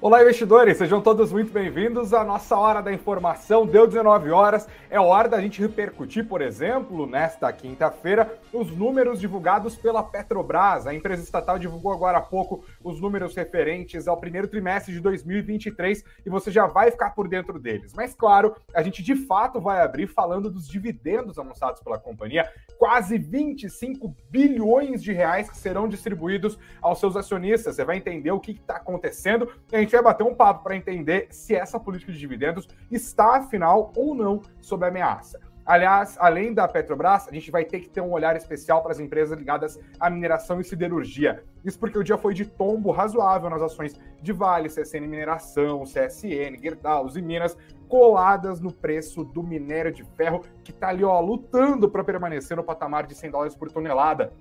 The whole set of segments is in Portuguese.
Olá, investidores, sejam todos muito bem-vindos à nossa Hora da Informação. Deu 19 horas, é hora da gente repercutir, por exemplo, nesta quinta-feira, os números divulgados pela Petrobras. A empresa estatal divulgou agora há pouco os números referentes ao primeiro trimestre de 2023 e você já vai ficar por dentro deles. Mas, claro, a gente de fato vai abrir falando dos dividendos anunciados pela companhia, quase 25 bilhões de reais que serão distribuídos aos seus acionistas. Você vai entender o que está acontecendo a gente vai bater um papo para entender se essa política de dividendos está, afinal, ou não sob ameaça. Aliás, além da Petrobras, a gente vai ter que ter um olhar especial para as empresas ligadas à mineração e siderurgia. Isso porque o dia foi de tombo razoável nas ações de Vale, CSN Mineração, CSN, Gerdau e Minas, coladas no preço do minério de ferro, que está ali ó, lutando para permanecer no patamar de 100 dólares por tonelada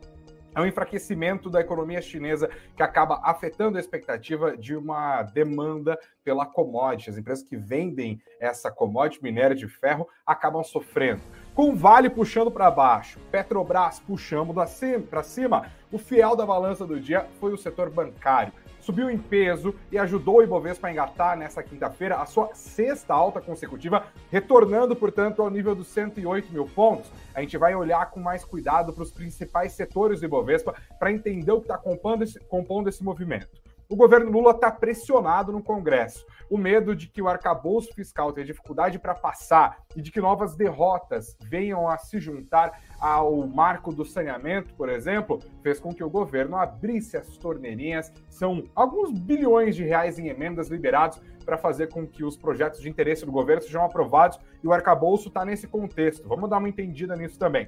é um enfraquecimento da economia chinesa que acaba afetando a expectativa de uma demanda pela commodity. As empresas que vendem essa commodity, minério de ferro, acabam sofrendo. Com Vale puxando para baixo, Petrobras puxando para cima, o fiel da balança do dia foi o setor bancário subiu em peso e ajudou o Ibovespa a engatar nessa quinta-feira a sua sexta alta consecutiva, retornando, portanto, ao nível dos 108 mil pontos. A gente vai olhar com mais cuidado para os principais setores do Ibovespa para entender o que está compondo compondo esse movimento o governo Lula está pressionado no Congresso. O medo de que o arcabouço fiscal tenha dificuldade para passar e de que novas derrotas venham a se juntar ao marco do saneamento, por exemplo, fez com que o governo abrisse as torneirinhas. São alguns bilhões de reais em emendas liberados para fazer com que os projetos de interesse do governo sejam aprovados e o arcabouço está nesse contexto. Vamos dar uma entendida nisso também.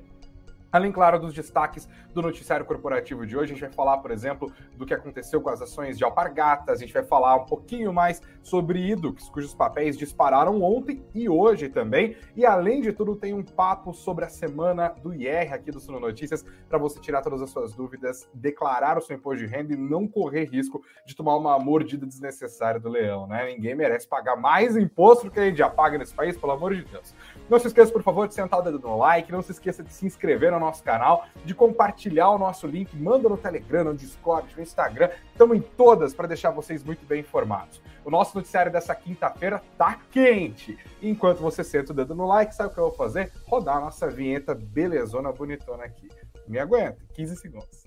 Além, claro, dos destaques do noticiário corporativo de hoje, a gente vai falar, por exemplo, do que aconteceu com as ações de Alpargatas, a gente vai falar um pouquinho mais sobre Idux, cujos papéis dispararam ontem e hoje também. E, além de tudo, tem um papo sobre a semana do IR aqui do Suno Notícias, para você tirar todas as suas dúvidas, declarar o seu imposto de renda e não correr risco de tomar uma mordida desnecessária do leão, né? Ninguém merece pagar mais imposto do que a gente já paga nesse país, pelo amor de Deus. Não se esqueça, por favor, de sentar o dedo no like, não se esqueça de se inscrever no nosso canal, de compartilhar o nosso link, manda no Telegram, no Discord, no Instagram. Estamos em todas para deixar vocês muito bem informados. O nosso noticiário dessa quinta-feira tá quente. Enquanto você senta o dedo no like, sabe o que eu vou fazer? Rodar a nossa vinheta belezona, bonitona aqui. Me aguenta, 15 segundos.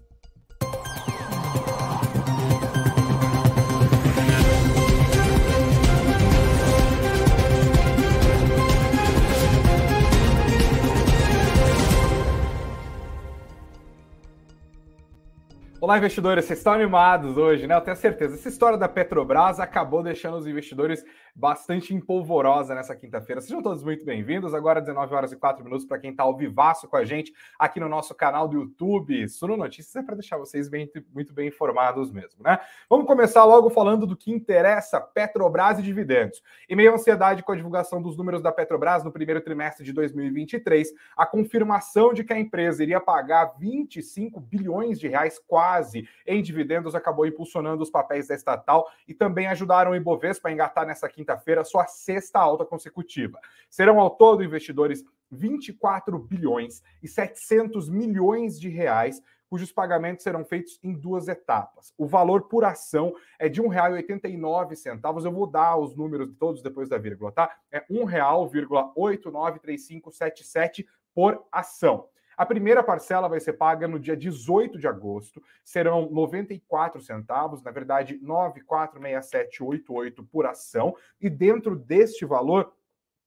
Olá, investidores, vocês estão animados hoje, né? Eu tenho certeza. Essa história da Petrobras acabou deixando os investidores bastante empolvorosa nessa quinta-feira. Sejam todos muito bem-vindos. Agora, 19 horas e 4 minutos, para quem está ao vivaço com a gente aqui no nosso canal do YouTube. Suno Notícias é para deixar vocês bem, muito bem informados mesmo, né? Vamos começar logo falando do que interessa Petrobras e dividendos. Em meio à ansiedade com a divulgação dos números da Petrobras no primeiro trimestre de 2023, a confirmação de que a empresa iria pagar 25 bilhões de reais quase em dividendos acabou impulsionando os papéis da estatal e também ajudaram o Ibovespa a engatar nessa quinta quinta-feira, sua sexta alta consecutiva. Serão ao todo investidores 24 bilhões e 700 milhões de reais cujos pagamentos serão feitos em duas etapas. O valor por ação é de R$ 1,89. Eu vou dar os números todos depois da vírgula, tá? É R$ 1,893577 por ação. A primeira parcela vai ser paga no dia 18 de agosto, serão 94 centavos, na verdade 946788 por ação, e dentro deste valor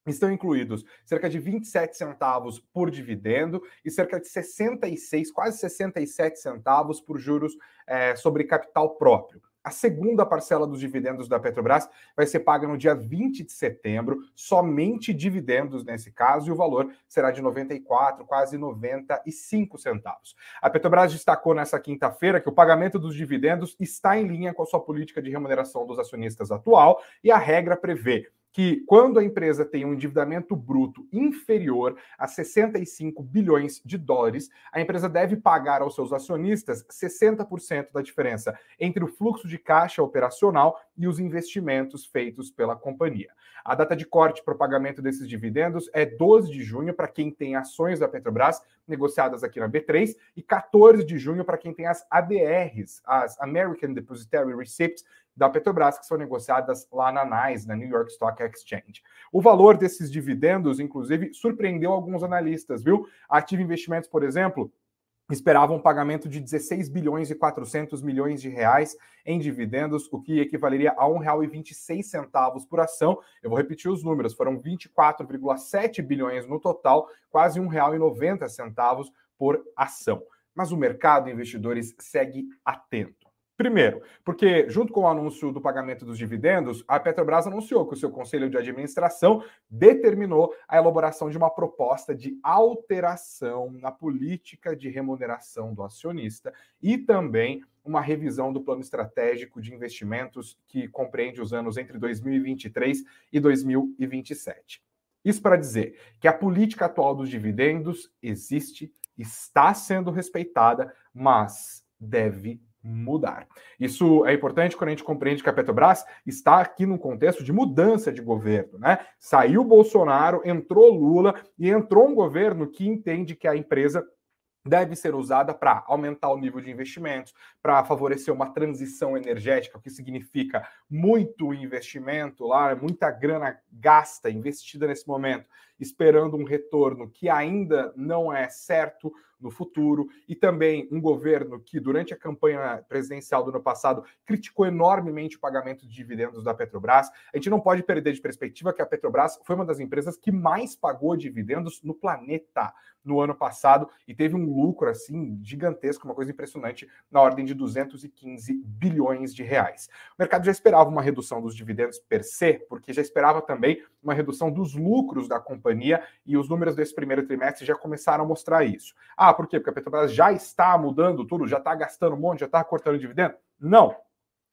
estão incluídos cerca de 27 centavos por dividendo e cerca de 66, quase 67 centavos por juros é, sobre capital próprio. A segunda parcela dos dividendos da Petrobras vai ser paga no dia 20 de setembro, somente dividendos nesse caso, e o valor será de 94, quase 95 centavos. A Petrobras destacou nessa quinta-feira que o pagamento dos dividendos está em linha com a sua política de remuneração dos acionistas atual e a regra prevê que quando a empresa tem um endividamento bruto inferior a 65 bilhões de dólares, a empresa deve pagar aos seus acionistas 60% da diferença entre o fluxo de caixa operacional e os investimentos feitos pela companhia. A data de corte para o pagamento desses dividendos é 12 de junho para quem tem ações da Petrobras negociadas aqui na B3 e 14 de junho para quem tem as ADRs, as American Depositary Receipts, da Petrobras, que são negociadas lá na NYSE, na New York Stock Exchange. O valor desses dividendos, inclusive, surpreendeu alguns analistas, viu? A Investimentos, por exemplo, esperava um pagamento de 16 bilhões e 400 milhões de reais em dividendos, o que equivaleria a R$ 1,26 por ação. Eu vou repetir os números, foram 24,7 bilhões no total, quase R$ 1,90 por ação. Mas o mercado, investidores, segue atento. Primeiro, porque junto com o anúncio do pagamento dos dividendos, a Petrobras anunciou que o seu conselho de administração determinou a elaboração de uma proposta de alteração na política de remuneração do acionista e também uma revisão do plano estratégico de investimentos que compreende os anos entre 2023 e 2027. Isso para dizer que a política atual dos dividendos existe, está sendo respeitada, mas deve mudar. Isso é importante quando a gente compreende que a Petrobras está aqui num contexto de mudança de governo, né? Saiu Bolsonaro, entrou Lula e entrou um governo que entende que a empresa deve ser usada para aumentar o nível de investimentos, para favorecer uma transição energética, o que significa muito investimento lá, muita grana gasta, investida nesse momento, esperando um retorno que ainda não é certo no futuro, e também um governo que, durante a campanha presidencial do ano passado, criticou enormemente o pagamento de dividendos da Petrobras. A gente não pode perder de perspectiva que a Petrobras foi uma das empresas que mais pagou dividendos no planeta no ano passado e teve um lucro assim gigantesco, uma coisa impressionante, na ordem de 215 bilhões de reais. O mercado já esperava uma redução dos dividendos per se, porque já esperava também uma redução dos lucros da companhia e os números desse primeiro trimestre já começaram a mostrar isso. Ah, por quê? Porque a Petrobras já está mudando tudo, já está gastando um monte, já está cortando dividendo? Não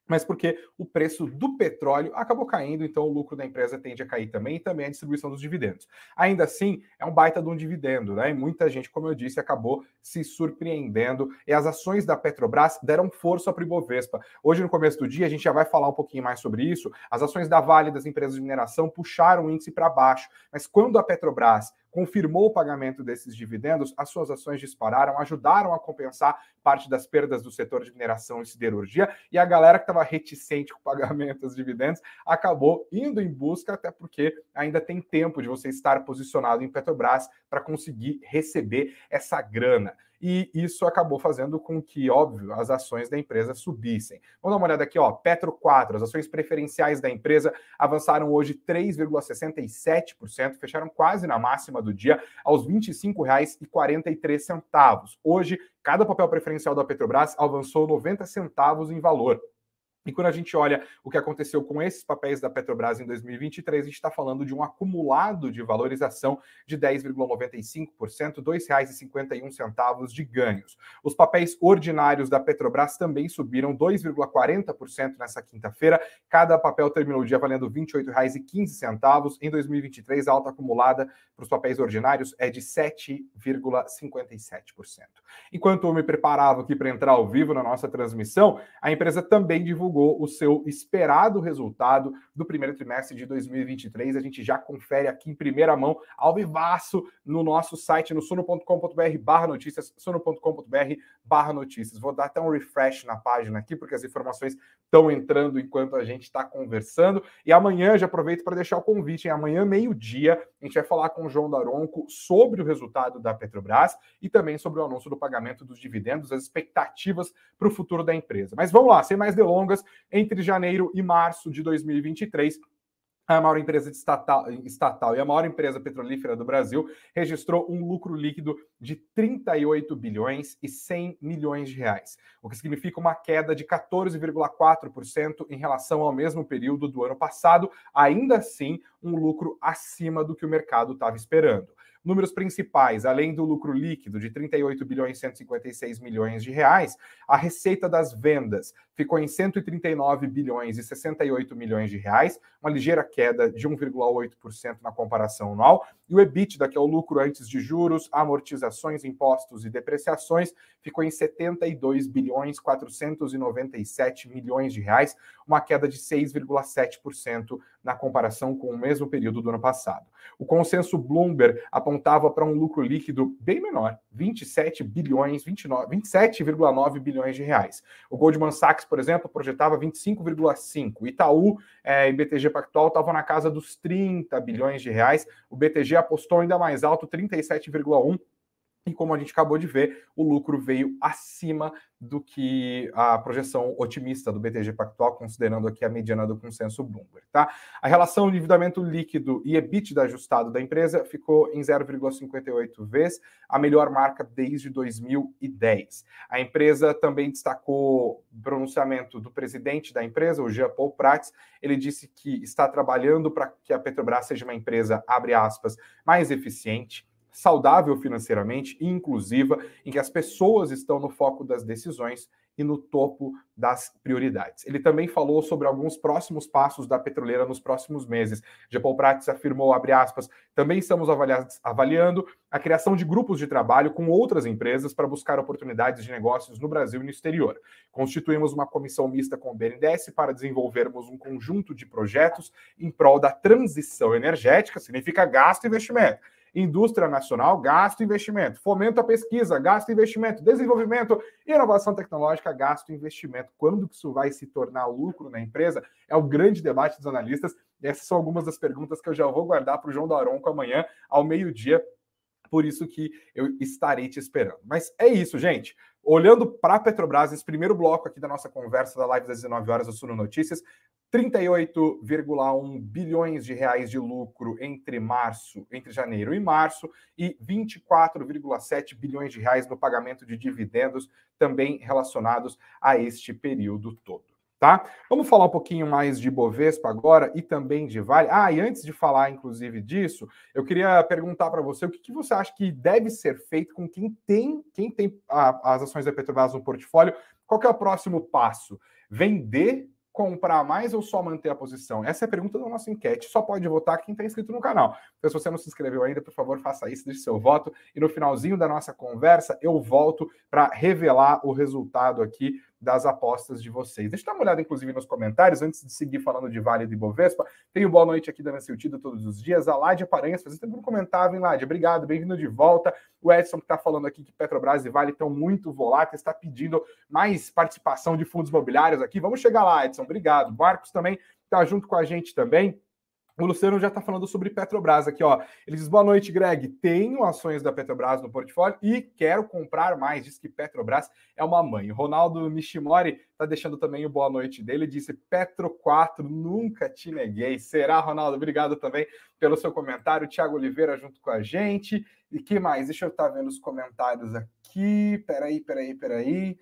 mas porque o preço do petróleo acabou caindo, então o lucro da empresa tende a cair também e também a distribuição dos dividendos. Ainda assim, é um baita de um dividendo, né? E muita gente, como eu disse, acabou se surpreendendo e as ações da Petrobras deram força para o Ibovespa. Hoje, no começo do dia, a gente já vai falar um pouquinho mais sobre isso. As ações da Vale das empresas de mineração puxaram o índice para baixo, mas quando a Petrobras confirmou o pagamento desses dividendos, as suas ações dispararam, ajudaram a compensar parte das perdas do setor de mineração e siderurgia, e a galera que estava reticente com o pagamento dos dividendos acabou indo em busca, até porque ainda tem tempo de você estar posicionado em Petrobras para conseguir receber essa grana e isso acabou fazendo com que, óbvio, as ações da empresa subissem. Vamos dar uma olhada aqui, ó, Petro 4, as ações preferenciais da empresa avançaram hoje 3,67%, fecharam quase na máxima do dia, aos R$ 25,43. Hoje, cada papel preferencial da Petrobras avançou 90 centavos em valor. E quando a gente olha o que aconteceu com esses papéis da Petrobras em 2023, a gente está falando de um acumulado de valorização de 10,95%, R$ 2,51 de ganhos. Os papéis ordinários da Petrobras também subiram 2,40% nessa quinta-feira. Cada papel terminou o dia valendo R$ 28,15. Em 2023, a alta acumulada para os papéis ordinários é de 7,57%. Enquanto eu me preparava aqui para entrar ao vivo na nossa transmissão, a empresa também divulgou divulgou o seu esperado resultado do primeiro trimestre de 2023. A gente já confere aqui em primeira mão, ao vivaço, no nosso site, no sono.com.br barra notícias, sono.com.br barra notícias. Vou dar até um refresh na página aqui, porque as informações estão entrando enquanto a gente está conversando. E amanhã, já aproveito para deixar o convite, em amanhã, meio-dia, a gente vai falar com o João Daronco sobre o resultado da Petrobras e também sobre o anúncio do pagamento dos dividendos, as expectativas para o futuro da empresa. Mas vamos lá, sem mais delongas, entre janeiro e março de 2023, a maior empresa estatal, estatal, e a maior empresa petrolífera do Brasil registrou um lucro líquido de 38 bilhões e 100 milhões de reais, o que significa uma queda de 14,4% em relação ao mesmo período do ano passado, ainda assim um lucro acima do que o mercado estava esperando. Números principais, além do lucro líquido de 38 bilhões e 156 milhões de reais, a receita das vendas ficou em 139 bilhões e 68 milhões de reais, uma ligeira queda de 1,8% na comparação anual, e o EBITDA, que é o lucro antes de juros, amortizações, impostos e depreciações, ficou em 72 bilhões 497 milhões de reais, uma queda de 6,7% na comparação com o mesmo período do ano passado. O consenso Bloomberg apontava para um lucro líquido bem menor, 27 bilhões, 27,9 bilhões de reais. O Goldman Sachs, por exemplo, projetava 25,5. Itaú é, e BTG Pactual estavam na casa dos 30 bilhões de reais. O BTG apostou ainda mais alto, 37,1 e como a gente acabou de ver, o lucro veio acima do que a projeção otimista do BTG Pactual, considerando aqui a mediana do consenso Bloomberg. Tá? A relação endividamento líquido e EBITDA ajustado da empresa ficou em 0,58 vezes, a melhor marca desde 2010. A empresa também destacou o pronunciamento do presidente da empresa, o Jean Paul Prats. Ele disse que está trabalhando para que a Petrobras seja uma empresa, abre aspas, mais eficiente saudável financeiramente e inclusiva, em que as pessoas estão no foco das decisões e no topo das prioridades. Ele também falou sobre alguns próximos passos da petroleira nos próximos meses. Paul Prats afirmou, aspas, também estamos avaliando a criação de grupos de trabalho com outras empresas para buscar oportunidades de negócios no Brasil e no exterior. Constituímos uma comissão mista com o BNDES para desenvolvermos um conjunto de projetos em prol da transição energética, significa gasto e investimento indústria nacional, gasto e investimento. Fomento à pesquisa, gasto e investimento. Desenvolvimento inovação tecnológica, gasto e investimento. Quando que isso vai se tornar lucro na empresa? É o grande debate dos analistas. Essas são algumas das perguntas que eu já vou guardar para o João Daronco amanhã, ao meio-dia. Por isso que eu estarei te esperando. Mas é isso, gente. Olhando para a Petrobras, esse primeiro bloco aqui da nossa conversa da live das 19 horas do Suno Notícias, 38,1 bilhões de reais de lucro entre março, entre janeiro e março, e 24,7 bilhões de reais no pagamento de dividendos também relacionados a este período todo. Tá? Vamos falar um pouquinho mais de Bovespa agora e também de Vale. Ah, e antes de falar, inclusive, disso, eu queria perguntar para você o que, que, você acha que deve ser feito com quem tem, quem tem a, as ações da Petrobras no portfólio. Qual é o próximo passo? Vender comprar mais ou só manter a posição? Essa é a pergunta da nossa enquete. Só pode votar quem está inscrito no canal. Então, se você não se inscreveu ainda, por favor, faça isso, deixe seu voto. E no finalzinho da nossa conversa, eu volto para revelar o resultado aqui das apostas de vocês. Deixa eu dar uma olhada, inclusive, nos comentários, antes de seguir falando de Vale e de Bovespa. Tenho boa noite aqui da Nasciltida todos os dias. A Ládia Paranhas, fazendo tempo um comentário, hein, Ládia? Obrigado, bem-vindo de volta. O Edson, que está falando aqui que Petrobras e Vale estão muito voláteis, está pedindo mais participação de fundos imobiliários aqui. Vamos chegar lá, Edson. Obrigado. Marcos também está junto com a gente também. O Luciano já está falando sobre Petrobras aqui, ó. Ele diz: boa noite, Greg. Tenho ações da Petrobras no portfólio e quero comprar mais. Diz que Petrobras é uma mãe. O Ronaldo Nishimori está deixando também o boa noite dele. Ele disse: Petro 4, nunca te neguei. Será, Ronaldo? Obrigado também pelo seu comentário. Tiago Oliveira junto com a gente. E que mais? Deixa eu estar tá vendo os comentários aqui. Peraí, peraí, peraí.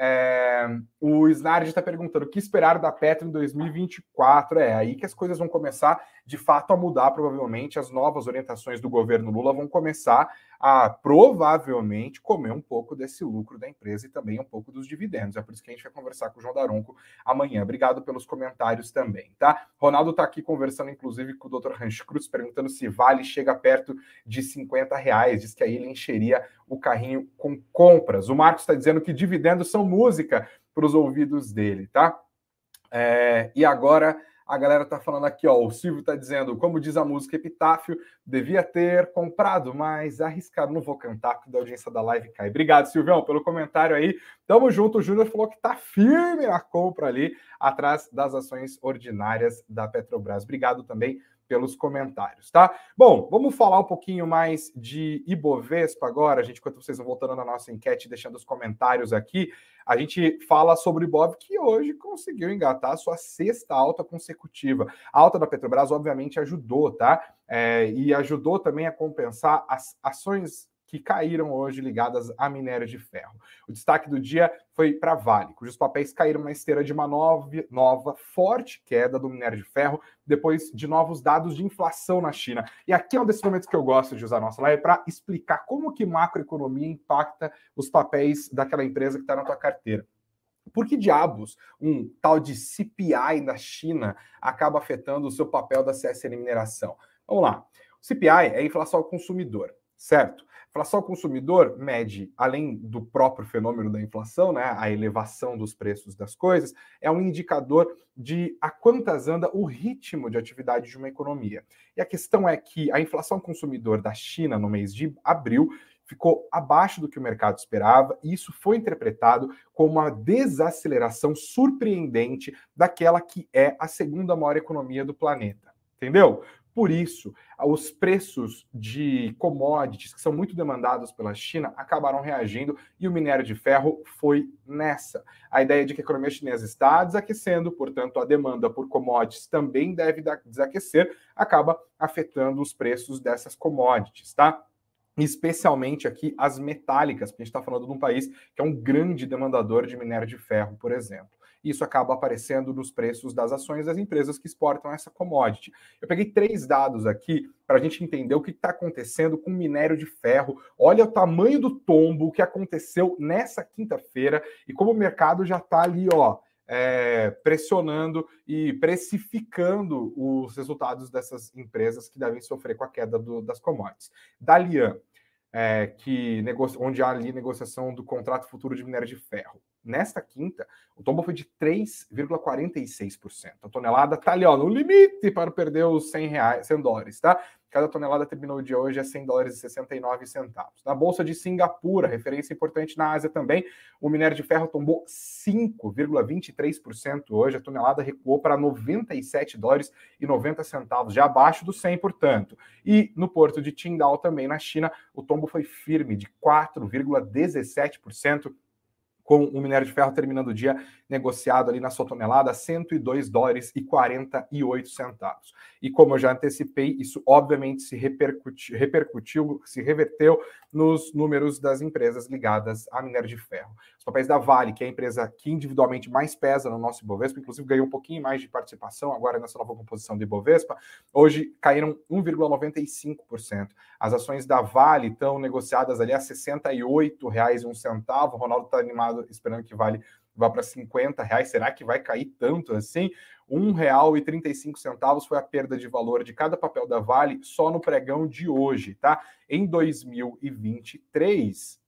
É, o Snard está perguntando o que esperar da Petro em 2024. É aí que as coisas vão começar de fato a mudar, provavelmente. As novas orientações do governo Lula vão começar a provavelmente comer um pouco desse lucro da empresa e também um pouco dos dividendos. É por isso que a gente vai conversar com o João Daronco amanhã. Obrigado pelos comentários também, tá? Ronaldo está aqui conversando, inclusive, com o Dr. Ranch Cruz, perguntando se vale chega perto de 50 reais. Diz que aí ele encheria o carrinho com compras. O Marcos está dizendo que dividendos são música para os ouvidos dele, tá? É, e agora a galera tá falando aqui, ó. O Silvio tá dizendo, como diz a música Epitáfio, devia ter comprado, mas arriscado. Não vou cantar, porque da audiência da live cai. Obrigado, Silvião, pelo comentário aí. Tamo junto. O Júnior falou que tá firme na compra ali, atrás das ações ordinárias da Petrobras. Obrigado também pelos comentários, tá? Bom, vamos falar um pouquinho mais de Ibovespa agora, gente, enquanto vocês vão voltando na nossa enquete, deixando os comentários aqui. A gente fala sobre o Ibov que hoje conseguiu engatar a sua sexta alta consecutiva. A alta da Petrobras, obviamente, ajudou, tá? É, e ajudou também a compensar as ações que caíram hoje ligadas a minério de ferro. O destaque do dia foi para Vale, cujos papéis caíram na esteira de uma nova, nova, forte queda do minério de ferro depois de novos dados de inflação na China. E aqui é um desses momentos que eu gosto de usar nossa live para explicar como que macroeconomia impacta os papéis daquela empresa que está na tua carteira. Por que diabos um tal de CPI na China acaba afetando o seu papel da CSN Mineração? Vamos lá. O CPI é a inflação ao consumidor certo? Inflação ao consumidor mede, além do próprio fenômeno da inflação, né, a elevação dos preços das coisas, é um indicador de a quantas anda o ritmo de atividade de uma economia. E a questão é que a inflação consumidor da China no mês de abril ficou abaixo do que o mercado esperava, e isso foi interpretado como uma desaceleração surpreendente daquela que é a segunda maior economia do planeta. Entendeu? Por isso, os preços de commodities que são muito demandados pela China acabaram reagindo e o minério de ferro foi nessa. A ideia de que a economia chinesa está desaquecendo, portanto, a demanda por commodities também deve desaquecer, acaba afetando os preços dessas commodities, tá? especialmente aqui as metálicas, porque a gente está falando de um país que é um grande demandador de minério de ferro, por exemplo isso acaba aparecendo nos preços das ações das empresas que exportam essa commodity. Eu peguei três dados aqui para a gente entender o que está acontecendo com o minério de ferro. Olha o tamanho do tombo que aconteceu nessa quinta-feira e como o mercado já está ali, ó. É, pressionando e precificando os resultados dessas empresas que devem sofrer com a queda do, das commodities. Dalian, é, que onde há ali negociação do contrato futuro de minério de ferro. Nesta quinta, o tombo foi de 3,46%. A tonelada está ali ó, no limite para perder os 100, reais, 100 dólares, tá? Cada tonelada terminou dia hoje a 100 dólares e 69 centavos. Na Bolsa de Singapura, referência importante na Ásia também, o minério de ferro tombou 5,23% hoje. A tonelada recuou para 97 dólares e 90 centavos, já abaixo do 100, portanto. E no porto de Qingdao, também na China, o tombo foi firme de 4,17% com o minério de ferro terminando o dia negociado ali na sua tonelada, 102 dólares e 48 centavos. E como eu já antecipei, isso obviamente se repercutiu, repercutiu, se reverteu nos números das empresas ligadas a minério de ferro. Os papéis da Vale, que é a empresa que individualmente mais pesa no nosso Ibovespa, inclusive ganhou um pouquinho mais de participação agora nessa nova composição do Ibovespa, hoje caíram 1,95%. As ações da Vale estão negociadas ali a R$ 68,01. O Ronaldo está animado, esperando que Vale vá para 50 reais. Será que vai cair tanto assim? R$ 1,35 foi a perda de valor de cada papel da Vale só no pregão de hoje, tá? Em 2023,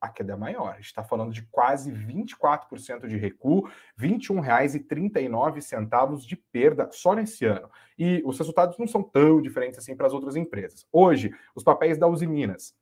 a queda é maior. A gente está falando de quase 24% de recuo, R$ 21,39 de perda só nesse ano. E os resultados não são tão diferentes assim para as outras empresas. Hoje, os papéis da Uzi Minas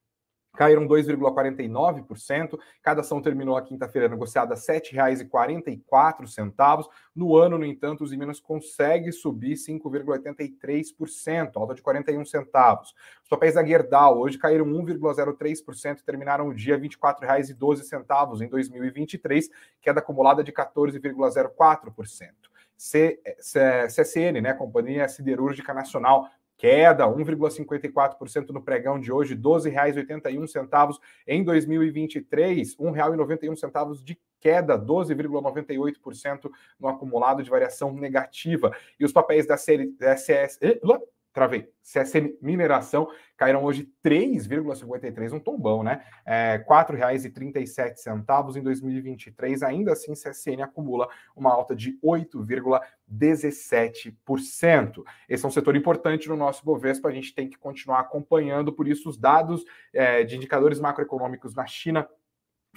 caíram 2,49%. Cada ação terminou a quinta-feira negociada a R$ 7,44. No ano, no entanto, os Minas consegue subir 5,83%, alta de 41 centavos. Os papéis da Gerdau hoje caíram 1,03% e terminaram o dia R$ 24,12 em 2023, queda acumulada de 14,04%. CSN, né, Companhia Siderúrgica Nacional, queda 1,54% no pregão de hoje, R$ 12,81 em 2023, R$ 1,91 de queda, 12,98% no acumulado de variação negativa. E os papéis da série SS, travei. CSN Mineração caíram hoje 3,53, um tombão, né? É, R$ 4,37 em 2023. Ainda assim, CSN acumula uma alta de 8,17%. Esse é um setor importante no nosso Bovespa, a gente tem que continuar acompanhando, por isso os dados é, de indicadores macroeconômicos na China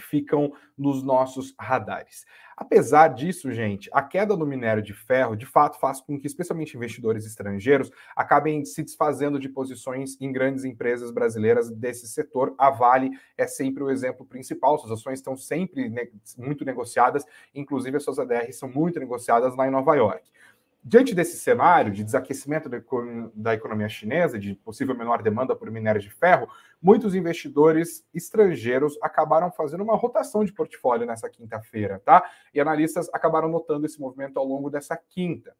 ficam nos nossos radares. Apesar disso, gente, a queda do minério de ferro de fato faz com que, especialmente investidores estrangeiros, acabem se desfazendo de posições em grandes empresas brasileiras desse setor. A Vale é sempre o exemplo principal, suas ações estão sempre muito negociadas, inclusive as suas ADRs são muito negociadas lá em Nova York. Diante desse cenário de desaquecimento da economia chinesa, de possível menor demanda por minério de ferro, muitos investidores estrangeiros acabaram fazendo uma rotação de portfólio nessa quinta-feira, tá? E analistas acabaram notando esse movimento ao longo dessa quinta.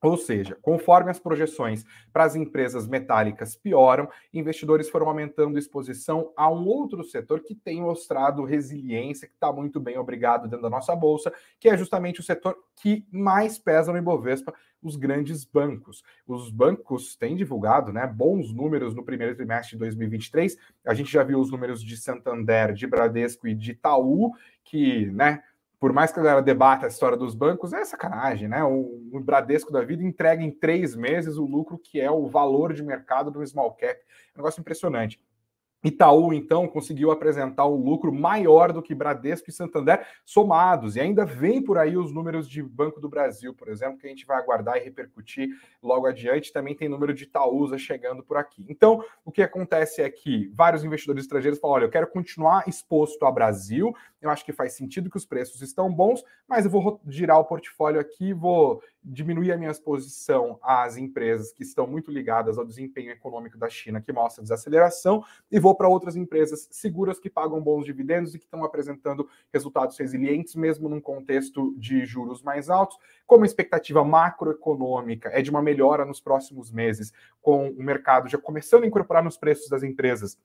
Ou seja, conforme as projeções para as empresas metálicas pioram, investidores foram aumentando exposição a um outro setor que tem mostrado resiliência, que está muito bem obrigado dentro da nossa bolsa, que é justamente o setor que mais pesa no Ibovespa, os grandes bancos. Os bancos têm divulgado né, bons números no primeiro trimestre de 2023. A gente já viu os números de Santander, de Bradesco e de Itaú, que né, por mais que a galera debata a história dos bancos, é sacanagem, né? O, o, Bradesco da vida entrega em três meses o lucro que é o valor de mercado do small cap. É um negócio impressionante. Itaú, então, conseguiu apresentar um lucro maior do que Bradesco e Santander somados. E ainda vem por aí os números de Banco do Brasil, por exemplo, que a gente vai aguardar e repercutir logo adiante. Também tem número de Itaúsa chegando por aqui. Então, o que acontece é que vários investidores estrangeiros falam: olha, eu quero continuar exposto ao Brasil, eu acho que faz sentido que os preços estão bons, mas eu vou girar o portfólio aqui, vou diminuir a minha exposição às empresas que estão muito ligadas ao desempenho econômico da China, que mostra desaceleração, e vou para outras empresas seguras que pagam bons dividendos e que estão apresentando resultados resilientes, mesmo num contexto de juros mais altos. Como a expectativa macroeconômica é de uma melhora nos próximos meses, com o mercado já começando a incorporar nos preços das empresas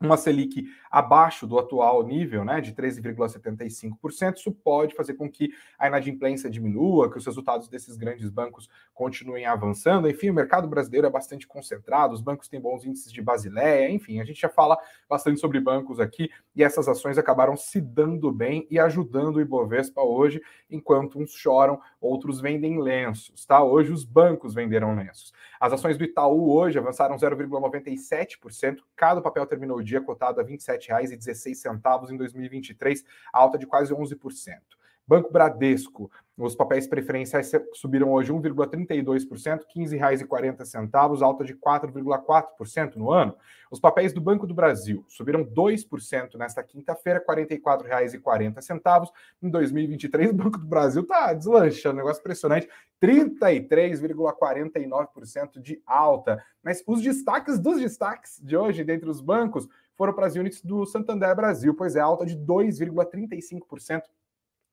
uma Selic abaixo do atual nível, né, de 13,75%, isso pode fazer com que a inadimplência diminua, que os resultados desses grandes bancos continuem avançando. Enfim, o mercado brasileiro é bastante concentrado, os bancos têm bons índices de Basileia, enfim, a gente já fala bastante sobre bancos aqui e essas ações acabaram se dando bem e ajudando o Ibovespa hoje, enquanto uns choram, outros vendem lenços, tá? Hoje os bancos venderam lenços. As ações do Itaú hoje avançaram 0,97%, cada papel terminou dia cotado a R$ 27,16 em 2023, alta de quase 11%. Banco Bradesco, os papéis preferenciais subiram hoje 1,32%, R$ 15,40, alta de 4,4% no ano. Os papéis do Banco do Brasil subiram 2% nesta quinta-feira, R$ 44,40. Em 2023, o Banco do Brasil está deslanchando, negócio impressionante, 33,49% de alta. Mas os destaques dos destaques de hoje, dentre os bancos, foram para as units do Santander Brasil, pois é alta de 2,35%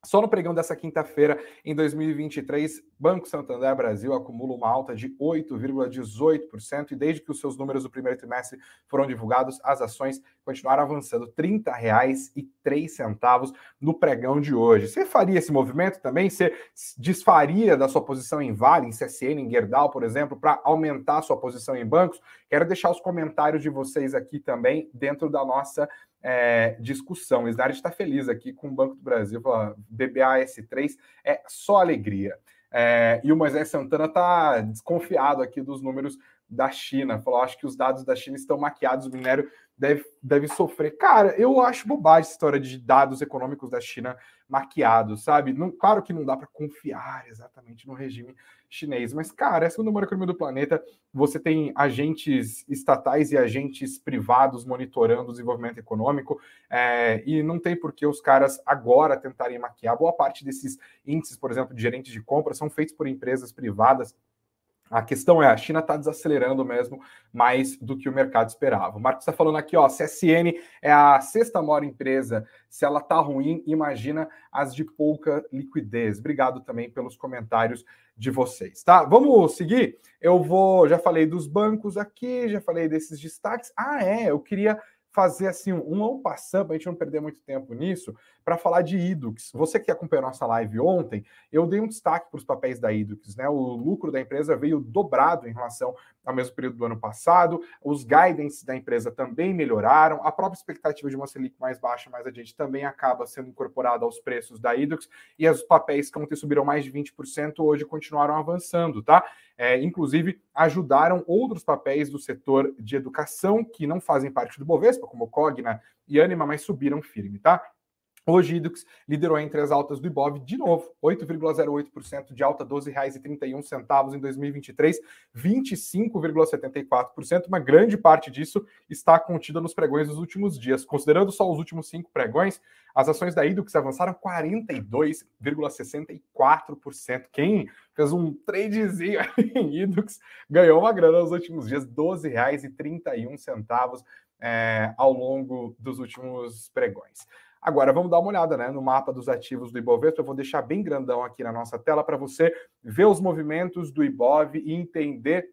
só no pregão dessa quinta-feira, em 2023, Banco Santander Brasil acumula uma alta de 8,18% e desde que os seus números do primeiro trimestre foram divulgados, as ações continuaram avançando R$ 30,03 no pregão de hoje. Você faria esse movimento também? Você desfaria da sua posição em Vale, em CSN, em Gerdau, por exemplo, para aumentar a sua posição em bancos? Quero deixar os comentários de vocês aqui também dentro da nossa é, discussão. O Snard está feliz aqui com o Banco do Brasil, fala, BBAS3 é só alegria. É, e o Moisés Santana está desconfiado aqui dos números da China. Falou: acho que os dados da China estão maquiados, o minério deve, deve sofrer. Cara, eu acho bobagem essa história de dados econômicos da China maquiados, sabe? Não, claro que não dá para confiar exatamente no regime chinês, mas, cara, é a segunda maior economia do planeta. Você tem agentes estatais e agentes privados monitorando o desenvolvimento econômico, é, e não tem por que os caras agora tentarem maquiar. Boa parte desses índices, por exemplo, de gerentes de compra, são feitos por empresas privadas a questão é, a China está desacelerando mesmo mais do que o mercado esperava. O Marcos está falando aqui, ó, CSN é a sexta maior empresa. Se ela está ruim, imagina as de pouca liquidez. Obrigado também pelos comentários de vocês, tá? Vamos seguir? Eu vou, já falei dos bancos aqui, já falei desses destaques. Ah, é, eu queria fazer assim um ou passando a gente não perder muito tempo nisso, para falar de Idux. Você que acompanhou nossa live ontem, eu dei um destaque para os papéis da Idux, né? O lucro da empresa veio dobrado em relação ao mesmo período do ano passado, os guidance da empresa também melhoraram, a própria expectativa de uma Selic mais baixa mais adiante também acaba sendo incorporada aos preços da Idux, e os papéis que ontem subiram mais de 20% hoje continuaram avançando, tá? É, inclusive, ajudaram outros papéis do setor de educação que não fazem parte do Bovespa, como Cogna e Anima, mas subiram firme, tá? Hoje, Idux liderou entre as altas do Ibov de novo, 8,08% de alta, R$ 12,31 em 2023, 25,74%. Uma grande parte disso está contida nos pregões dos últimos dias. Considerando só os últimos cinco pregões, as ações da Idux avançaram 42,64%. Quem fez um tradezinho em Idux ganhou uma grana nos últimos dias, R$ 12,31 é, ao longo dos últimos pregões. Agora vamos dar uma olhada né, no mapa dos ativos do Ibovespa. Eu vou deixar bem grandão aqui na nossa tela para você ver os movimentos do Ibov e entender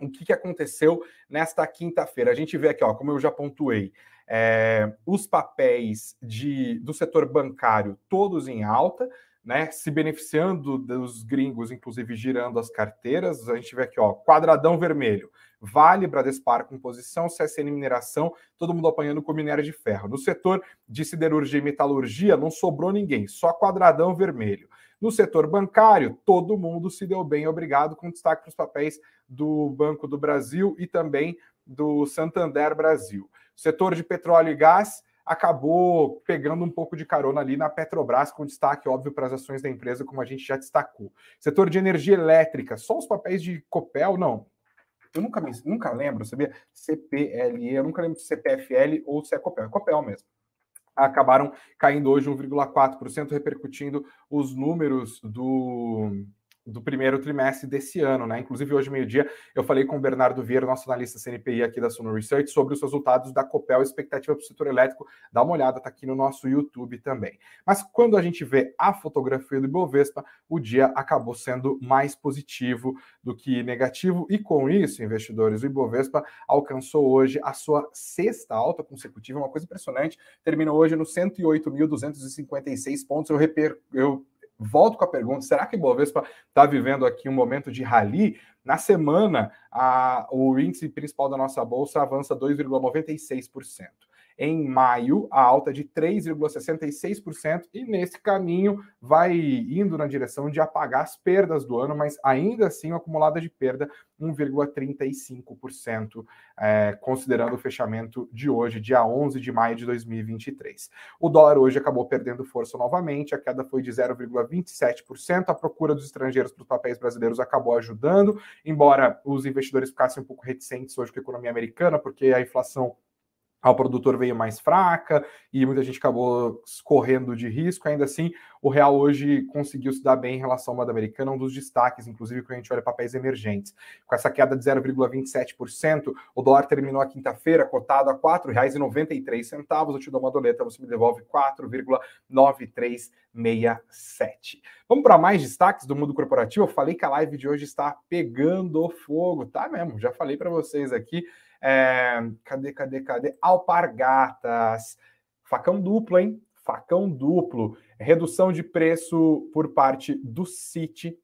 o que, que aconteceu nesta quinta-feira. A gente vê aqui, ó, como eu já pontuei, é, os papéis de, do setor bancário todos em alta, né, se beneficiando dos gringos, inclusive girando as carteiras. A gente vê aqui, ó, quadradão vermelho. Vale, Bradespar com posição, CSN Mineração, todo mundo apanhando com minério de ferro. No setor de siderurgia e metalurgia, não sobrou ninguém, só quadradão vermelho. No setor bancário, todo mundo se deu bem, obrigado, com destaque para os papéis do Banco do Brasil e também do Santander Brasil. setor de petróleo e gás acabou pegando um pouco de carona ali na Petrobras, com destaque óbvio para as ações da empresa, como a gente já destacou. Setor de energia elétrica, só os papéis de Copel, não. Eu nunca, me, nunca lembro, sabia? CPLE, eu nunca lembro se CPFL ou se é Copel, é Copel mesmo acabaram caindo hoje 1,4%, repercutindo os números do do primeiro trimestre desse ano, né? Inclusive, hoje, meio-dia, eu falei com o Bernardo Vieira, nosso analista CNPI aqui da Suno Research, sobre os resultados da Copel, expectativa para o setor elétrico. Dá uma olhada, tá aqui no nosso YouTube também. Mas quando a gente vê a fotografia do Ibovespa, o dia acabou sendo mais positivo do que negativo, e com isso, investidores, o Ibovespa alcançou hoje a sua sexta alta consecutiva, uma coisa impressionante, terminou hoje no 108.256 pontos. Eu, reper... eu volto com a pergunta: será que Bovespa está vivendo aqui um momento de rally? Na semana, a, o índice principal da nossa bolsa avança 2,96% em maio, a alta de 3,66%, e nesse caminho vai indo na direção de apagar as perdas do ano, mas ainda assim acumulada de perda 1,35%, é, considerando o fechamento de hoje, dia 11 de maio de 2023. O dólar hoje acabou perdendo força novamente, a queda foi de 0,27%, a procura dos estrangeiros para os papéis brasileiros acabou ajudando, embora os investidores ficassem um pouco reticentes hoje com a economia americana, porque a inflação ao produtor veio mais fraca e muita gente acabou correndo de risco. Ainda assim, o real hoje conseguiu se dar bem em relação ao moeda americana, um dos destaques, inclusive, quando a gente olha papéis emergentes. Com essa queda de 0,27%, o dólar terminou a quinta-feira cotado a R$ 4,93. Eu te dou uma doleta, você me devolve 4,9367. Vamos para mais destaques do mundo corporativo. Eu falei que a live de hoje está pegando fogo, tá mesmo? Já falei para vocês aqui. É, cadê, cadê, cadê? Alpargatas. Facão duplo, hein? Facão duplo. Redução de preço por parte do City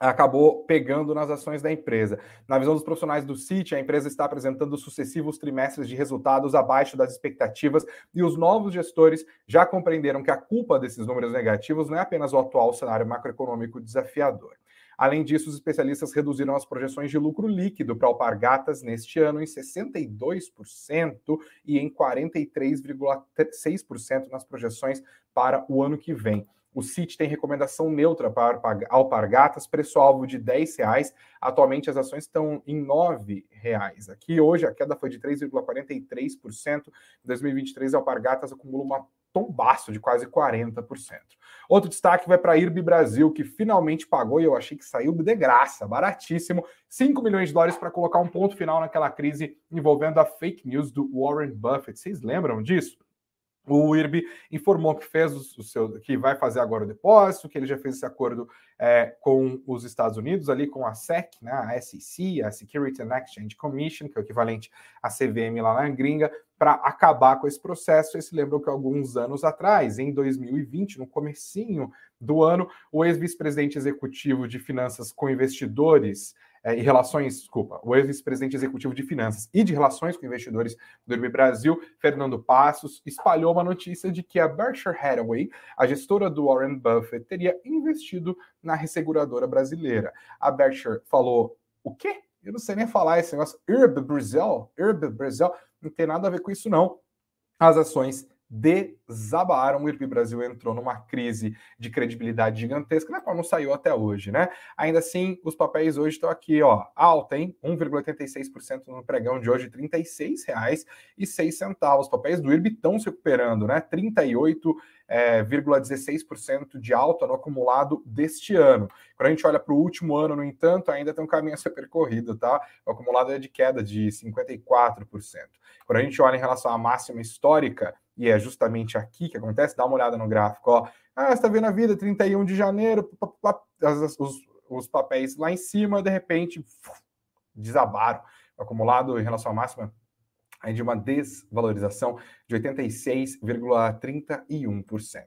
acabou pegando nas ações da empresa. Na visão dos profissionais do City, a empresa está apresentando sucessivos trimestres de resultados abaixo das expectativas e os novos gestores já compreenderam que a culpa desses números negativos não é apenas o atual cenário macroeconômico desafiador. Além disso, os especialistas reduziram as projeções de lucro líquido para Alpargatas neste ano em 62% e em 43,6% nas projeções para o ano que vem. O CIT tem recomendação neutra para alpargatas, preço-alvo de R$ reais. Atualmente as ações estão em R$ reais. Aqui hoje a queda foi de 3,43%. Em 2023, alpargatas acumula uma tombaço de quase 40%. Outro destaque vai para a IRB Brasil, que finalmente pagou, e eu achei que saiu de graça, baratíssimo, 5 milhões de dólares para colocar um ponto final naquela crise envolvendo a fake news do Warren Buffett. Vocês lembram disso? O IRB informou que fez o seu, que vai fazer agora o depósito, que ele já fez esse acordo é, com os Estados Unidos, ali com a SEC, né, a SEC, a Security and Exchange Commission, que é o equivalente à CVM lá na gringa, para acabar com esse processo. Vocês se lembram que alguns anos atrás, em 2020, no comecinho do ano, o ex-vice-presidente executivo de finanças com investidores é, e relações, desculpa, o ex-vice-presidente executivo de finanças e de relações com investidores do IRB Brasil, Fernando Passos, espalhou uma notícia de que a Berkshire Hathaway, a gestora do Warren Buffett, teria investido na resseguradora brasileira. A Berkshire falou: o quê? Eu não sei nem falar esse negócio. IRB Brasil? IRB Brasil? Não tem nada a ver com isso, não. As ações desabaram. O IRB Brasil entrou numa crise de credibilidade gigantesca, na qual não saiu até hoje, né? Ainda assim, os papéis hoje estão aqui, ó, alta, hein? 1,86% no pregão de hoje, R$ 36,06. Os papéis do IRB estão se recuperando, né? 38,16% é, de alta no acumulado deste ano. Quando a gente olha para o último ano, no entanto, ainda tem um caminho a ser percorrido, tá? O acumulado é de queda de 54%. Quando a gente olha em relação à máxima histórica, e é justamente aqui que acontece, dá uma olhada no gráfico, ó. Ah, está vendo a vida, 31 de janeiro, os, os papéis lá em cima, de repente, desabaram. O acumulado em relação à máxima é de uma desvalorização de 86,31%.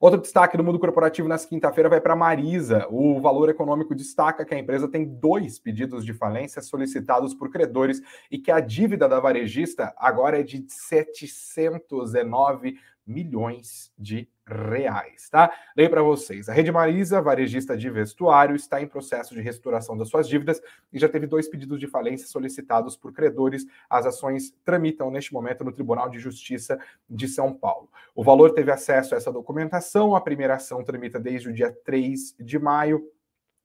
Outro destaque do mundo corporativo nessa quinta-feira vai para a Marisa. O Valor Econômico destaca que a empresa tem dois pedidos de falência solicitados por credores e que a dívida da varejista agora é de 709 milhões de reais, tá? Leio para vocês. A Rede Marisa, varejista de vestuário, está em processo de restauração das suas dívidas e já teve dois pedidos de falência solicitados por credores. As ações tramitam neste momento no Tribunal de Justiça de São Paulo. O valor teve acesso a essa documentação. A primeira ação tramita desde o dia 3 de maio.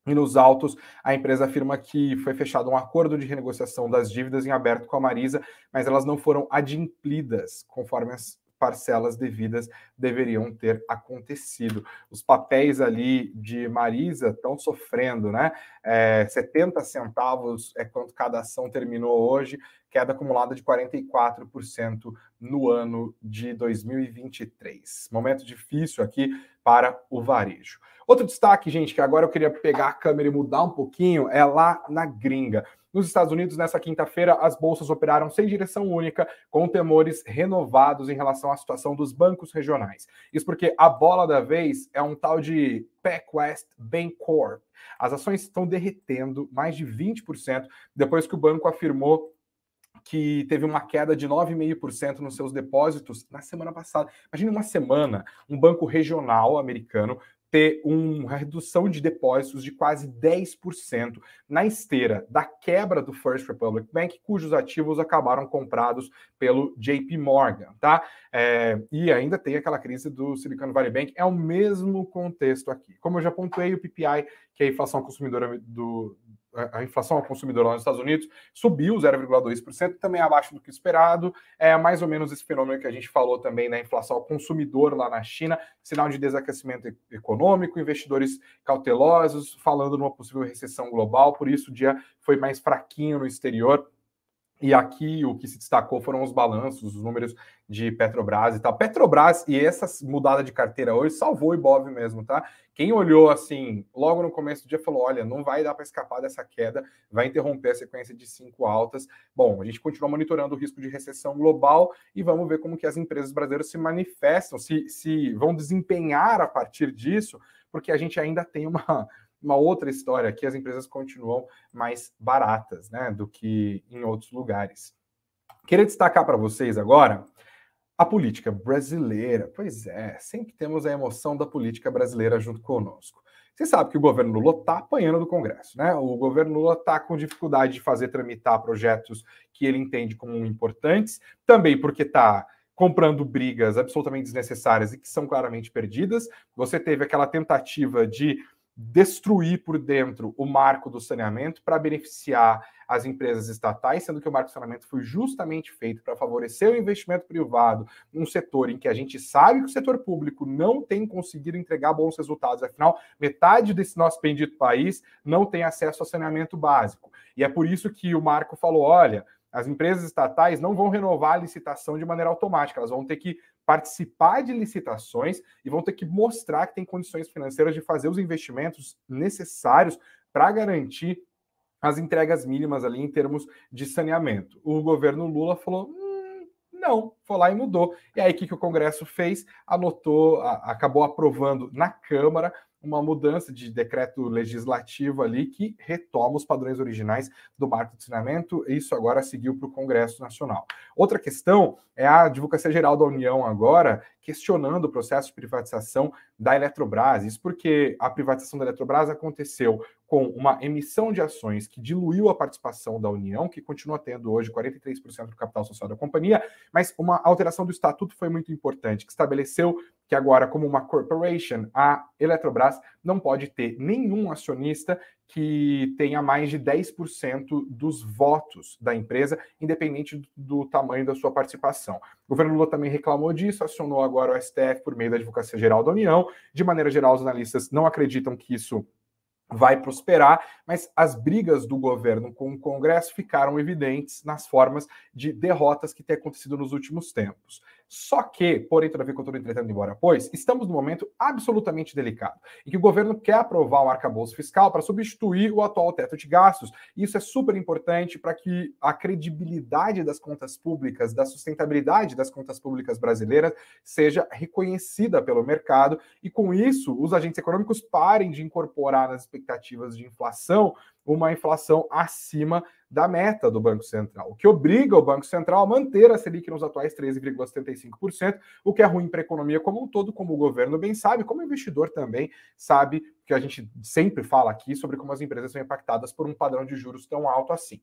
E nos autos, a empresa afirma que foi fechado um acordo de renegociação das dívidas em aberto com a Marisa, mas elas não foram adimplidas, conforme as parcelas devidas deveriam ter acontecido. Os papéis ali de Marisa estão sofrendo, né? É, 70 centavos é quanto cada ação terminou hoje, queda acumulada de 44% no ano de 2023. Momento difícil aqui para o varejo. Outro destaque, gente, que agora eu queria pegar a câmera e mudar um pouquinho, é lá na gringa. Nos Estados Unidos, nessa quinta-feira, as bolsas operaram sem direção única, com temores renovados em relação à situação dos bancos regionais. Isso porque a bola da vez é um tal de PacWest Bancorp. As ações estão derretendo mais de 20% depois que o banco afirmou que teve uma queda de 9,5% nos seus depósitos na semana passada. Imagine uma semana, um banco regional americano ter uma redução de depósitos de quase 10% na esteira da quebra do First Republic Bank, cujos ativos acabaram comprados pelo JP Morgan, tá? É, e ainda tem aquela crise do Silicon Valley Bank, é o mesmo contexto aqui. Como eu já pontuei, o PPI, que é a inflação consumidora do, a inflação ao consumidor lá nos Estados Unidos subiu 0,2%, também abaixo do que esperado. É mais ou menos esse fenômeno que a gente falou também na inflação ao consumidor lá na China, sinal de desaquecimento econômico, investidores cautelosos, falando numa possível recessão global, por isso o dia foi mais fraquinho no exterior. E aqui o que se destacou foram os balanços, os números de Petrobras e tal. Petrobras e essa mudada de carteira hoje salvou o Ibov mesmo, tá? Quem olhou assim, logo no começo do dia, falou: olha, não vai dar para escapar dessa queda, vai interromper a sequência de cinco altas. Bom, a gente continua monitorando o risco de recessão global e vamos ver como que as empresas brasileiras se manifestam, se, se vão desempenhar a partir disso, porque a gente ainda tem uma uma outra história que as empresas continuam mais baratas né, do que em outros lugares. Queria destacar para vocês agora a política brasileira. Pois é, sempre temos a emoção da política brasileira junto conosco. Você sabe que o governo Lula está apanhando do Congresso, né? O governo Lula está com dificuldade de fazer tramitar projetos que ele entende como importantes, também porque está comprando brigas absolutamente desnecessárias e que são claramente perdidas. Você teve aquela tentativa de destruir por dentro o marco do saneamento para beneficiar as empresas estatais, sendo que o marco do saneamento foi justamente feito para favorecer o investimento privado num setor em que a gente sabe que o setor público não tem conseguido entregar bons resultados, afinal, metade desse nosso bendito país não tem acesso ao saneamento básico. E é por isso que o marco falou: olha, as empresas estatais não vão renovar a licitação de maneira automática, elas vão ter que participar de licitações e vão ter que mostrar que tem condições financeiras de fazer os investimentos necessários para garantir as entregas mínimas ali em termos de saneamento. O governo Lula falou: hum, não, foi lá e mudou. E aí, o que, que o Congresso fez? Anotou, a, acabou aprovando na Câmara uma mudança de decreto legislativo ali que retoma os padrões originais do marco de saneamento. Isso agora seguiu para o Congresso Nacional. Outra questão é a Advocacia Geral da União agora questionando o processo de privatização da Eletrobras. Isso porque a privatização da Eletrobras aconteceu com uma emissão de ações que diluiu a participação da União, que continua tendo hoje 43% do capital social da companhia, mas uma alteração do estatuto foi muito importante, que estabeleceu que agora, como uma corporation, a Eletrobras não pode ter nenhum acionista que tenha mais de 10% dos votos da empresa, independente do tamanho da sua participação. O governo Lula também reclamou disso, acionou agora o STF por meio da Advocacia Geral da União. De maneira geral, os analistas não acreditam que isso vai prosperar, mas as brigas do governo com o Congresso ficaram evidentes nas formas de derrotas que têm acontecido nos últimos tempos. Só que, porém, todavia estou entretendo embora, pois estamos num momento absolutamente delicado, em que o governo quer aprovar o arcabouço fiscal para substituir o atual teto de gastos. Isso é super importante para que a credibilidade das contas públicas, da sustentabilidade das contas públicas brasileiras seja reconhecida pelo mercado e, com isso, os agentes econômicos parem de incorporar nas expectativas de inflação uma inflação acima da meta do Banco Central, o que obriga o Banco Central a manter a Selic nos atuais 13,75%, o que é ruim para a economia como um todo, como o governo bem sabe, como o investidor também sabe, que a gente sempre fala aqui sobre como as empresas são impactadas por um padrão de juros tão alto assim.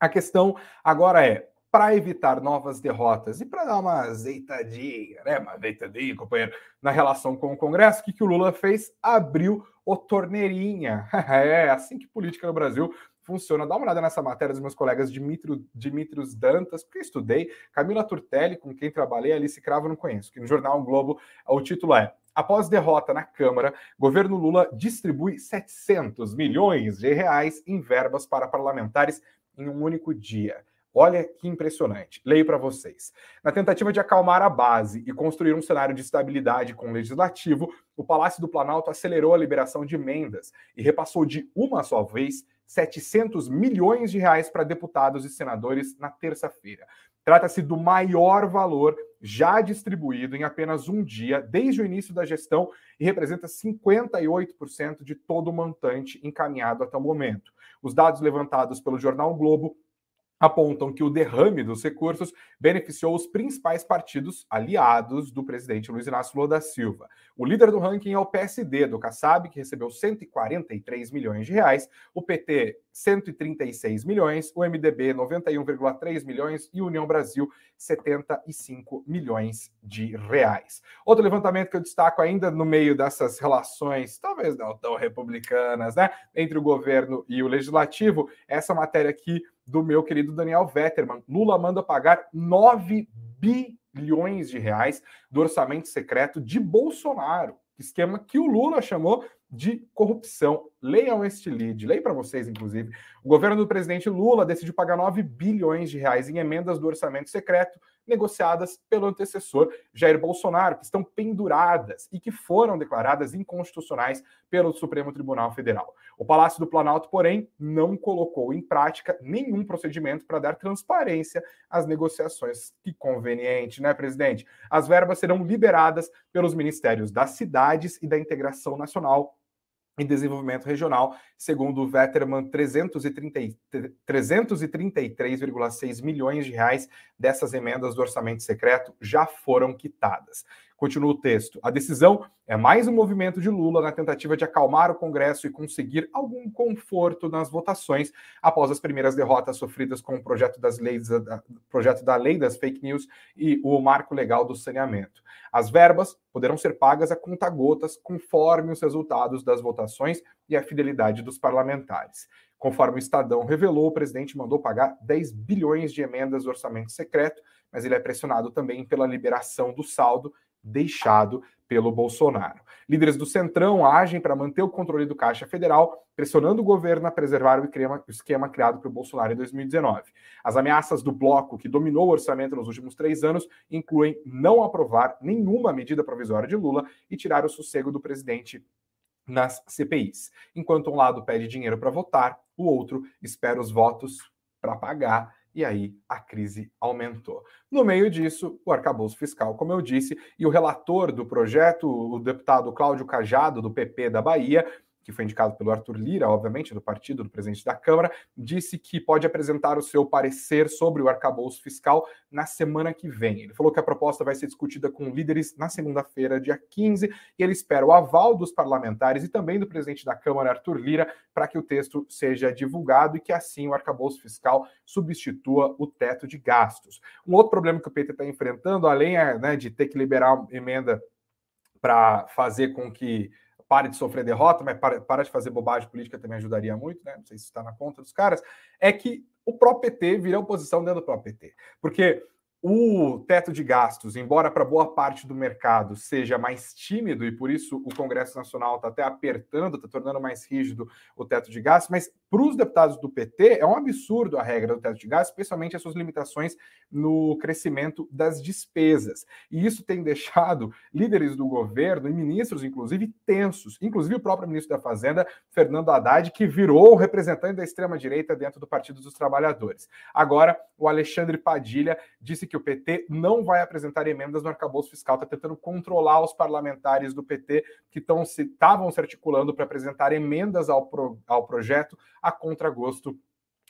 A questão agora é, para evitar novas derrotas e para dar uma azeitadinha, né, uma azeitadinha, companheiro, na relação com o Congresso, o que, que o Lula fez? Abriu o torneirinha. é assim que política no Brasil funciona. Dá uma olhada nessa matéria dos meus colegas Dimitro, Dimitrios Dantas, porque eu estudei, Camila Turtelli, com quem trabalhei, Alice Cravo não conheço, que no jornal o Globo o título é Após derrota na Câmara, governo Lula distribui 700 milhões de reais em verbas para parlamentares em um único dia. Olha que impressionante. Leio para vocês. Na tentativa de acalmar a base e construir um cenário de estabilidade com o legislativo, o Palácio do Planalto acelerou a liberação de emendas e repassou de uma só vez 700 milhões de reais para deputados e senadores na terça-feira. Trata-se do maior valor já distribuído em apenas um dia desde o início da gestão e representa 58% de todo o montante encaminhado até o momento. Os dados levantados pelo jornal Globo apontam que o derrame dos recursos beneficiou os principais partidos aliados do presidente Luiz Inácio Lula da Silva. O líder do ranking é o PSD do Kassab, que recebeu 143 milhões de reais, o PT 136 milhões, o MDB 91,3 milhões e União Brasil 75 milhões de reais. Outro levantamento que eu destaco ainda no meio dessas relações, talvez não tão republicanas, né, entre o governo e o legislativo, essa matéria aqui do meu querido Daniel Vetterman. Lula manda pagar 9 bilhões de reais do orçamento secreto de Bolsonaro. Esquema que o Lula chamou de corrupção. Leiam este lead, leio para vocês, inclusive. O governo do presidente Lula decidiu pagar 9 bilhões de reais em emendas do orçamento secreto negociadas pelo antecessor Jair Bolsonaro, que estão penduradas e que foram declaradas inconstitucionais pelo Supremo Tribunal Federal. O Palácio do Planalto, porém, não colocou em prática nenhum procedimento para dar transparência às negociações. Que conveniente, né, presidente? As verbas serão liberadas pelos ministérios das cidades e da integração nacional em desenvolvimento regional, segundo o Vetterman, 333,6 milhões de reais dessas emendas do orçamento secreto já foram quitadas. Continua o texto. A decisão é mais um movimento de Lula na tentativa de acalmar o Congresso e conseguir algum conforto nas votações após as primeiras derrotas sofridas com o projeto, das leis, da, projeto da lei das fake news e o marco legal do saneamento. As verbas poderão ser pagas a conta-gotas conforme os resultados das votações e a fidelidade dos parlamentares. Conforme o Estadão revelou, o presidente mandou pagar 10 bilhões de emendas do orçamento secreto, mas ele é pressionado também pela liberação do saldo deixado pelo Bolsonaro. Líderes do Centrão agem para manter o controle do Caixa Federal, pressionando o governo a preservar o esquema, o esquema criado pelo Bolsonaro em 2019. As ameaças do bloco, que dominou o orçamento nos últimos três anos, incluem não aprovar nenhuma medida provisória de Lula e tirar o sossego do presidente nas CPIs. Enquanto um lado pede dinheiro para votar, o outro espera os votos para pagar e aí a crise aumentou. No meio disso, o arcabouço fiscal, como eu disse, e o relator do projeto, o deputado Cláudio Cajado, do PP da Bahia, que foi indicado pelo Arthur Lira, obviamente, do partido do presidente da Câmara, disse que pode apresentar o seu parecer sobre o arcabouço fiscal na semana que vem. Ele falou que a proposta vai ser discutida com líderes na segunda-feira, dia 15, e ele espera o aval dos parlamentares e também do presidente da Câmara, Arthur Lira, para que o texto seja divulgado e que assim o arcabouço fiscal substitua o teto de gastos. Um outro problema que o PT está enfrentando, além né, de ter que liberar emenda para fazer com que pare de sofrer derrota, mas para, para de fazer bobagem política também ajudaria muito, né? Não sei se está na conta dos caras, é que o próprio PT vira oposição dentro do próprio PT. Porque o teto de gastos, embora para boa parte do mercado seja mais tímido e por isso o Congresso Nacional está até apertando, está tornando mais rígido o teto de gastos, mas para os deputados do PT é um absurdo a regra do teto de gastos, especialmente as suas limitações no crescimento das despesas. E isso tem deixado líderes do governo e ministros, inclusive, tensos, inclusive o próprio ministro da Fazenda, Fernando Haddad, que virou o representante da extrema-direita dentro do Partido dos Trabalhadores. Agora, o Alexandre Padilha disse que que o PT não vai apresentar emendas no arcabouço fiscal, está tentando controlar os parlamentares do PT que estavam se, se articulando para apresentar emendas ao, pro, ao projeto a contragosto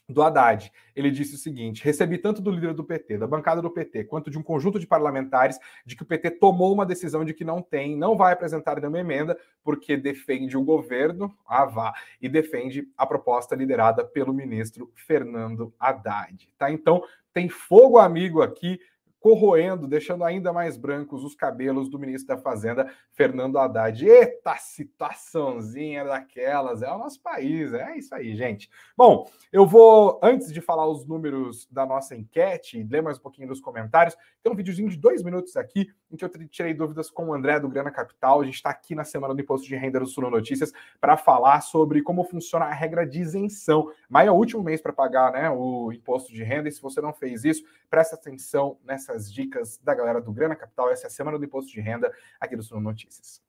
do Haddad. Ele disse o seguinte: recebi tanto do líder do PT, da bancada do PT, quanto de um conjunto de parlamentares de que o PT tomou uma decisão de que não tem, não vai apresentar nenhuma emenda, porque defende o governo, ah, vá, e defende a proposta liderada pelo ministro Fernando Haddad. Tá? Então, tem fogo amigo aqui corroendo, deixando ainda mais brancos os cabelos do ministro da Fazenda, Fernando Haddad. Eita situaçãozinha daquelas, é o nosso país, é isso aí, gente. Bom, eu vou, antes de falar os números da nossa enquete, ler mais um pouquinho dos comentários, tem um videozinho de dois minutos aqui, em que eu tirei dúvidas com o André do Grana Capital. A gente está aqui na semana do Imposto de Renda do Sul Notícias para falar sobre como funciona a regra de isenção. Maio é o último mês para pagar né, o imposto de renda, e se você não fez isso, presta atenção nessa essas dicas da galera do Grana Capital. Essa é a semana do imposto de renda aqui do Suno Notícias.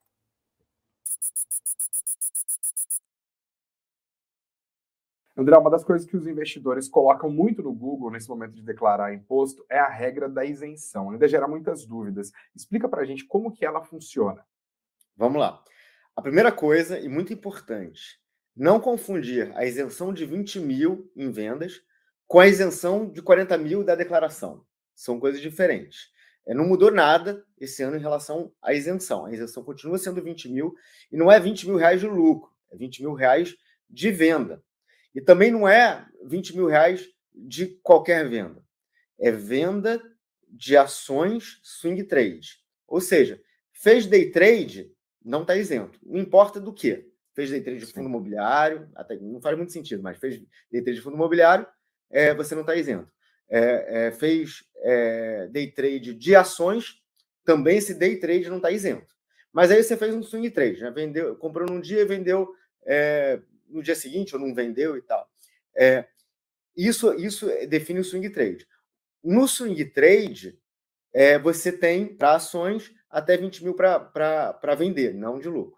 André, uma das coisas que os investidores colocam muito no Google nesse momento de declarar imposto é a regra da isenção. Ainda gera muitas dúvidas. Explica para a gente como que ela funciona. Vamos lá. A primeira coisa, e muito importante, não confundir a isenção de 20 mil em vendas com a isenção de 40 mil da declaração. São coisas diferentes. É, não mudou nada esse ano em relação à isenção. A isenção continua sendo 20 mil e não é 20 mil reais de lucro, é 20 mil reais de venda. E também não é 20 mil reais de qualquer venda. É venda de ações swing trade. Ou seja, fez day trade, não está isento. Não importa do que. Fez day trade de fundo imobiliário, até não faz muito sentido, mas fez day trade de fundo imobiliário, é, você não está isento é, é, fez é, day trade de ações, também esse day trade não está isento. Mas aí você fez um swing trade, né? vendeu, comprou num dia e vendeu é, no dia seguinte, ou não vendeu e tal. É, isso, isso define o swing trade. No swing trade, você tem para ações até 20 mil para vender, não de lucro.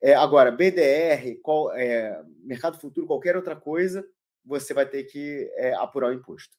É, agora, BDR, qual, é, mercado futuro, qualquer outra coisa, você vai ter que é, apurar o imposto.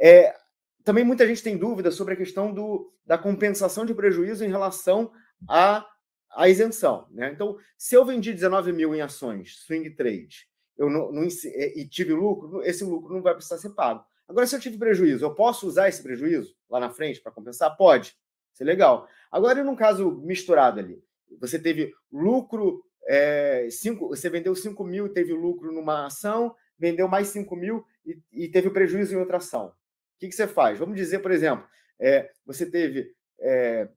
É, também muita gente tem dúvida sobre a questão do, da compensação de prejuízo em relação à, à isenção. Né? Então, se eu vendi 19 mil em ações, swing trade, eu não, não, é, e tive lucro, esse lucro não vai precisar ser pago. Agora, se eu tive prejuízo, eu posso usar esse prejuízo lá na frente para compensar? Pode. Isso é legal. Agora, num caso misturado ali, você teve lucro, é, cinco, você vendeu 5 mil e teve lucro numa ação, vendeu mais 5 mil e, e teve prejuízo em outra ação que, que você faz? Vamos dizer, por exemplo, é, você teve é,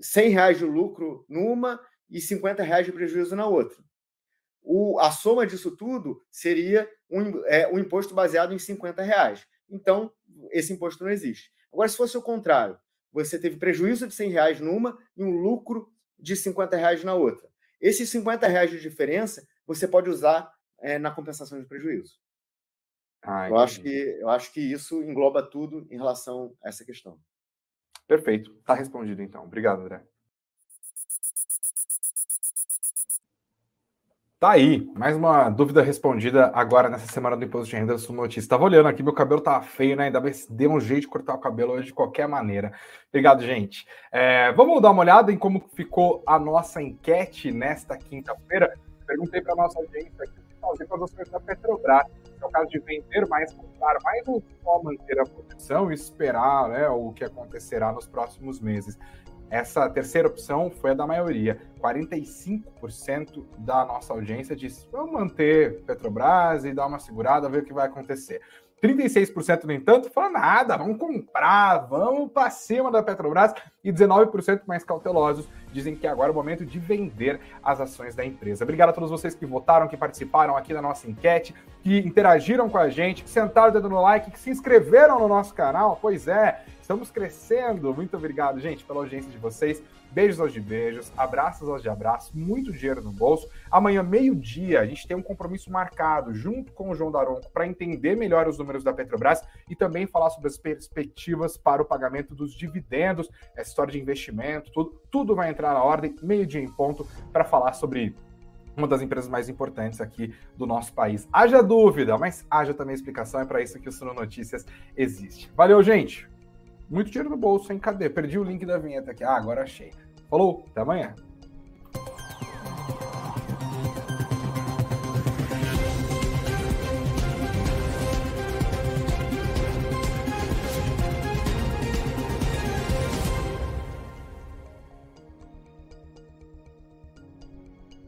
100 reais de lucro numa e 50 reais de prejuízo na outra. O, a soma disso tudo seria um, é, um imposto baseado em 50 reais. Então, esse imposto não existe. Agora, se fosse o contrário, você teve prejuízo de 100 reais numa e um lucro de 50 reais na outra. Esses 50 reais de diferença você pode usar é, na compensação de prejuízo. Ah, eu, acho que, eu acho que isso engloba tudo em relação a essa questão. Perfeito. Está respondido, então. Obrigado, André. Tá aí, mais uma dúvida respondida agora nessa semana do Imposto de Renda do Notícia. Estava olhando aqui, meu cabelo tá feio, né? Ainda bem que deu um jeito de cortar o cabelo hoje de qualquer maneira. Obrigado, gente. É, vamos dar uma olhada em como ficou a nossa enquete nesta quinta-feira. Perguntei para nossa audiência aqui fazer com as ações da Petrobras é o caso de vender mais, comprar mais ou só manter a posição e esperar né, o que acontecerá nos próximos meses. Essa terceira opção foi a da maioria. 45% da nossa audiência disse: vamos manter Petrobras e dar uma segurada, ver o que vai acontecer. 36%, no entanto, falaram nada, vamos comprar, vamos para cima da Petrobras. E 19% mais cautelosos dizem que agora é o momento de vender as ações da empresa. Obrigado a todos vocês que votaram, que participaram aqui da nossa enquete, que interagiram com a gente, que sentaram o dedo no like, que se inscreveram no nosso canal. Pois é, estamos crescendo. Muito obrigado, gente, pela audiência de vocês. Beijos aos de beijos, abraços aos de abraços, muito dinheiro no bolso. Amanhã, meio-dia, a gente tem um compromisso marcado junto com o João Daronco para entender melhor os números da Petrobras e também falar sobre as perspectivas para o pagamento dos dividendos, essa história de investimento, tudo, tudo vai entrar na ordem, meio-dia em ponto, para falar sobre uma das empresas mais importantes aqui do nosso país. Haja dúvida, mas haja também explicação, é para isso que o Suno Notícias existe. Valeu, gente! Muito dinheiro no bolso, hein? Cadê? Perdi o link da vinheta aqui. Ah, agora achei. Falou, até amanhã.